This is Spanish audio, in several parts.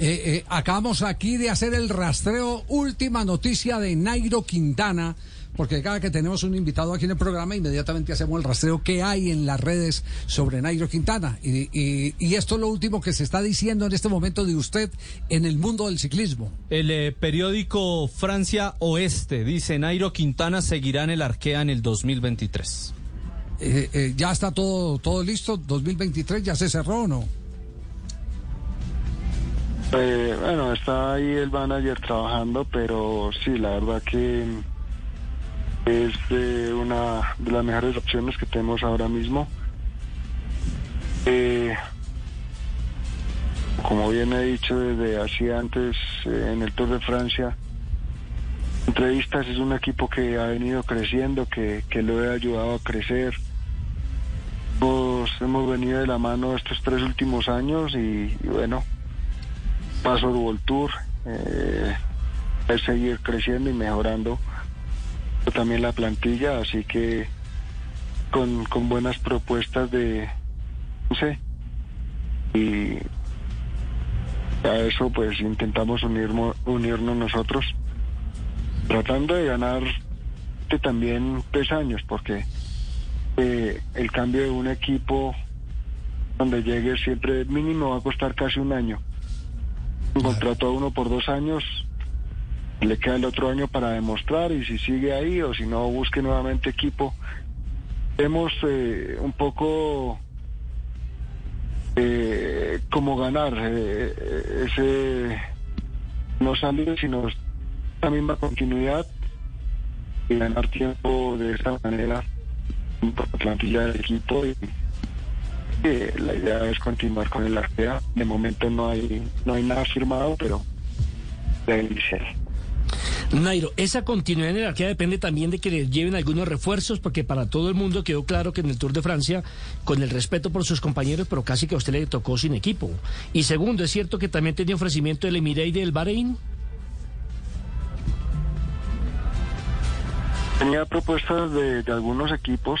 Eh, eh, acabamos aquí de hacer el rastreo. Última noticia de Nairo Quintana. Porque cada que tenemos un invitado aquí en el programa, inmediatamente hacemos el rastreo que hay en las redes sobre Nairo Quintana. Y, y- y esto es lo último que se está diciendo en este momento de usted en el mundo del ciclismo. El eh, periódico Francia Oeste dice Nairo Quintana seguirá en el Arkea en el 2023. Eh, eh, ya está todo, todo listo. 2023 ya se cerró o no. Eh, bueno, está ahí el manager trabajando, pero sí, la verdad que es una de las mejores opciones que tenemos ahora mismo. Eh, como bien he dicho desde así antes eh, en el Tour de Francia, entrevistas es un equipo que ha venido creciendo, que, que lo he ayudado a crecer. Hemos, venido de la mano estos tres últimos años y bueno, paso World Tour, eh, es seguir creciendo y mejorando también la plantilla, así que con, con buenas propuestas de, no sé, y a eso pues intentamos unirmo- unirnos nosotros, tratando de ganar que también tres años, porque eh, el cambio de un equipo donde llegue siempre mínimo va a costar casi un año contrato a uno por dos años, le queda el otro año para demostrar y si sigue ahí o si no busque nuevamente equipo. Hemos eh, un poco eh, como ganar eh, eh, ese no salir sino la misma continuidad y ganar tiempo de esta manera por la plantilla del equipo y que la idea es continuar con el Arkea. De momento no hay no hay nada firmado, pero de iniciar. Nairo, esa continuidad en la jerarquía depende también de que le lleven algunos refuerzos, porque para todo el mundo quedó claro que en el Tour de Francia, con el respeto por sus compañeros, pero casi que a usted le tocó sin equipo. Y segundo, ¿es cierto que también tenía ofrecimiento del Emirates y del Bahrein? Tenía propuestas de, de algunos equipos,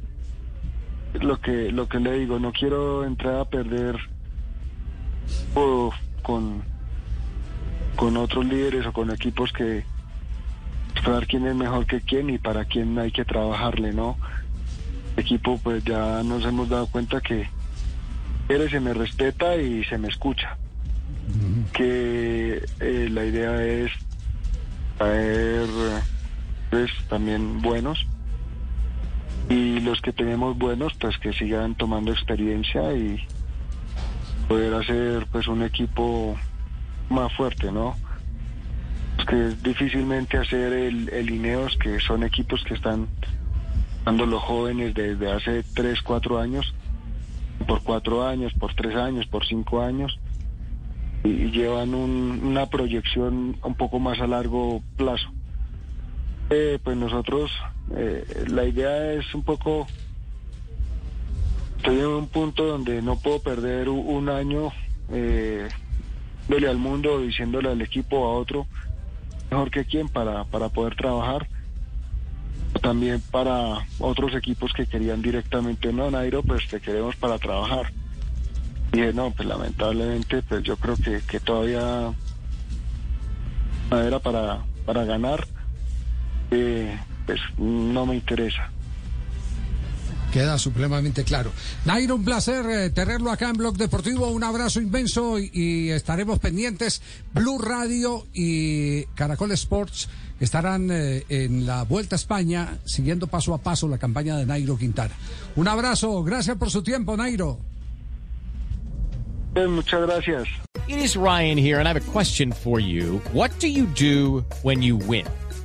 lo que lo que le digo, no quiero entrar a perder o con con otros líderes o con equipos que saber quién es mejor que quién y para quién hay que trabajarle, ¿no? Equipo, pues ya nos hemos dado cuenta que él se me respeta y se me escucha. Que eh, la idea es traer pues, también buenos y los que tenemos buenos pues que sigan tomando experiencia y poder hacer pues un equipo más fuerte, ¿no? Es que es difícilmente hacer el, el Ineos, que son equipos que están dando los jóvenes desde hace 3, 4 años, por 4 años, por 3 años, por 5 años, y, y llevan un- una proyección un poco más a largo plazo. Eh, pues nosotros, eh, la idea es un poco, estoy en un punto donde no puedo perder un año eh, al mundo, diciéndole al equipo a otro, mejor que quién para, para poder trabajar. También para otros equipos que querían directamente, no, Nairo, pues te queremos para trabajar. Y no, pues lamentablemente, pues yo creo que, que todavía era para, para ganar eh, pues no me interesa. Queda supremamente claro. Nairo, un placer eh, tenerlo acá en Blog Deportivo. Un abrazo inmenso y, y estaremos pendientes. Blue Radio y Caracol Sports estarán eh, en la Vuelta a España siguiendo paso a paso la campaña de Nairo Quintana. Un abrazo, gracias por su tiempo, Nairo. Muchas gracias. It is Ryan here, and I have a question for you. What do you do when you win?